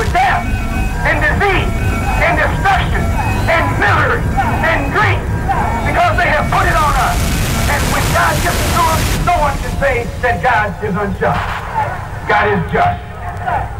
with death and disease and destruction and misery and grief because they have put it on us. And when God gets them, no one can say that God is unjust. God is just.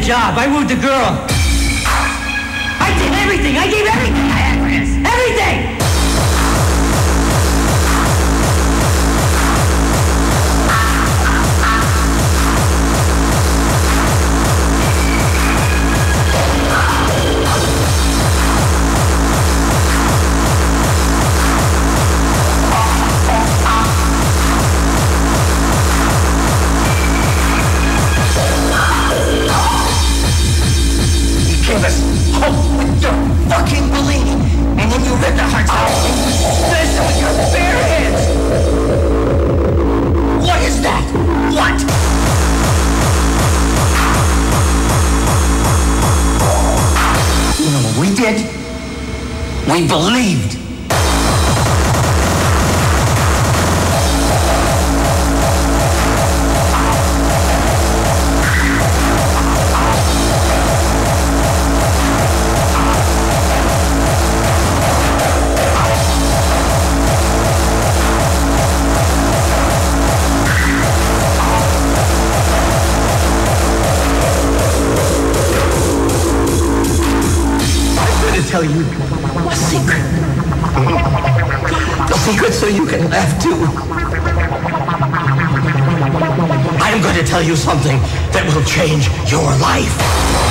job. I wooed the girl. Believe. something that will change your life.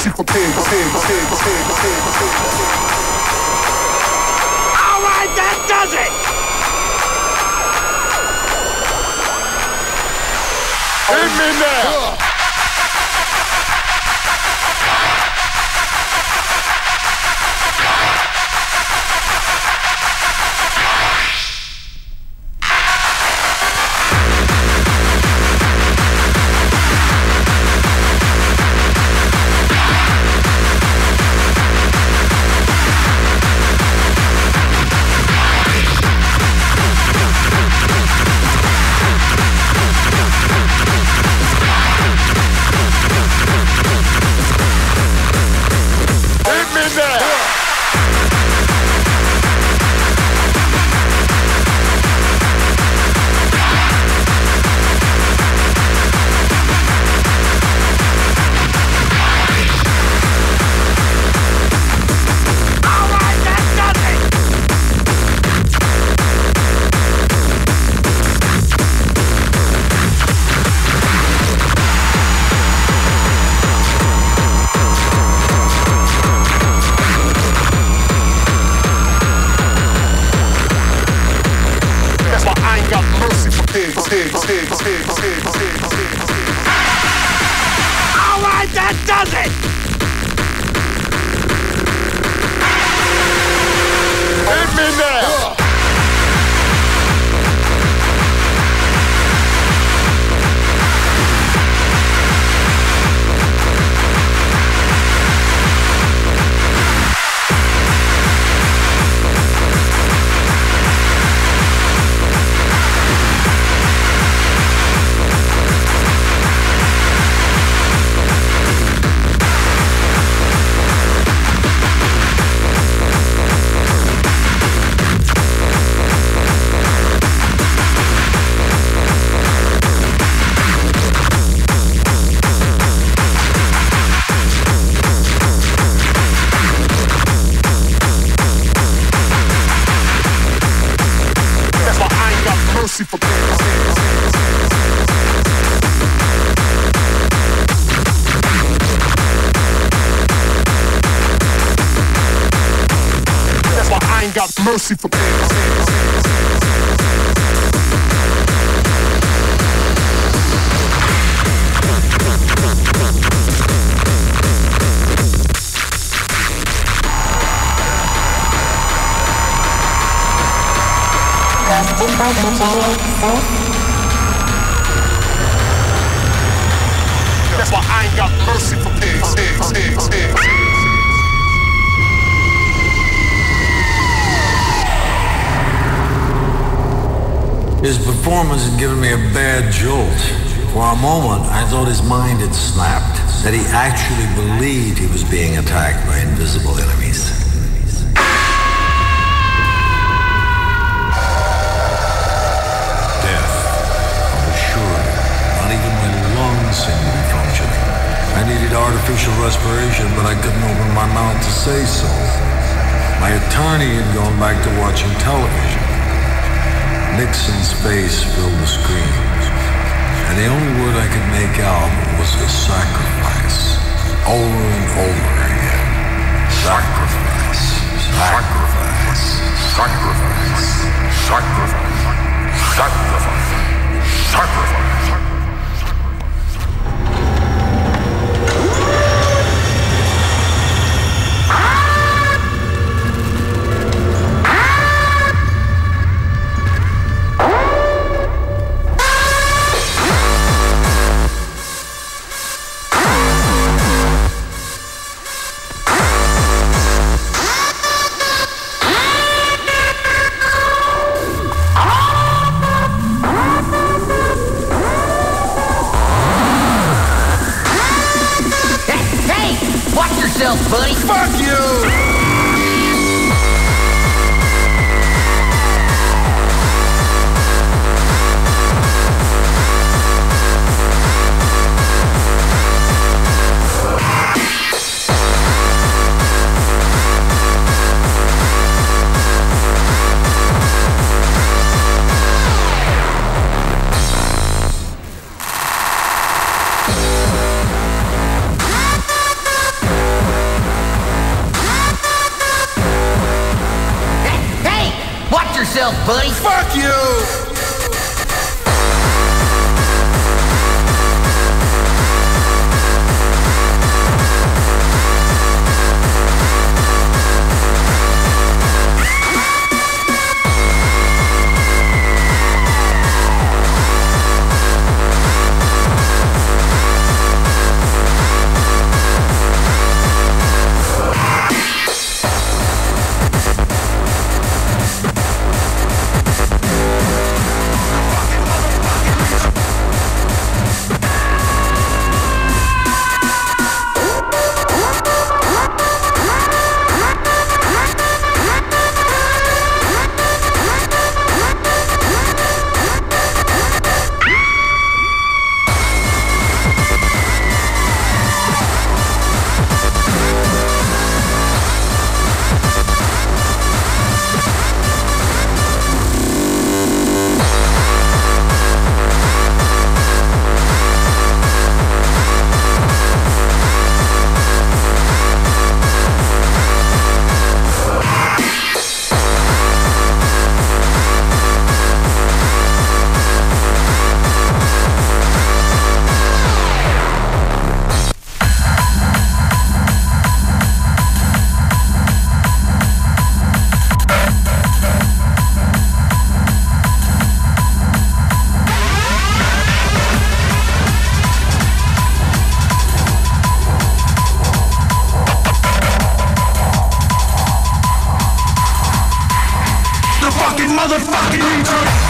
Mercy for pigs. All right, that does it. Hit me now. That's why I ain't got mercy for. His performance had given me a bad jolt. For a moment, I thought his mind had snapped, that he actually believed he was being attacked by invisible enemies. artificial respiration, but I couldn't open my mouth to say so. My attorney had gone back to watching television. Nixon's face filled the screens, and the only word I could make out was the sacrifice. Over and over again. Sacrifice. Sacrifice. Sacrifice. Sacrifice. Sacrifice. Sacrifice. sacrifice. motherfucking intro.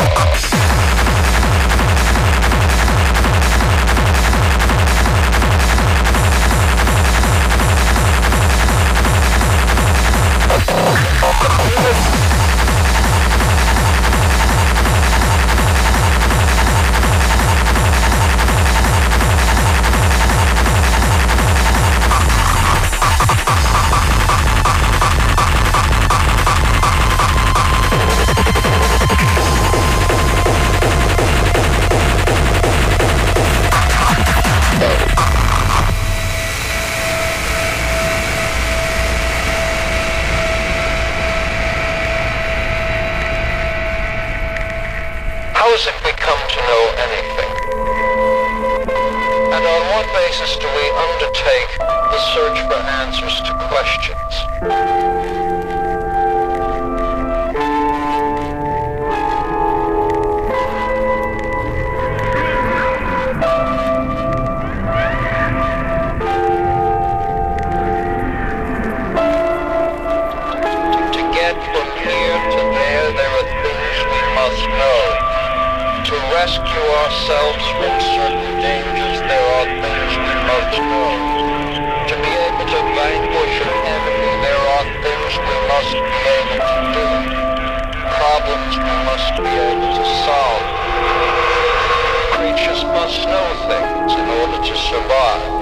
How is it we come to know anything? And on what basis do we undertake the search for answers to questions? Rescue ourselves from certain dangers, there are things we must know. To be able to vanquish an enemy, there are things we must be able to do. Problems we must be able to solve. Creatures must know things in order to survive.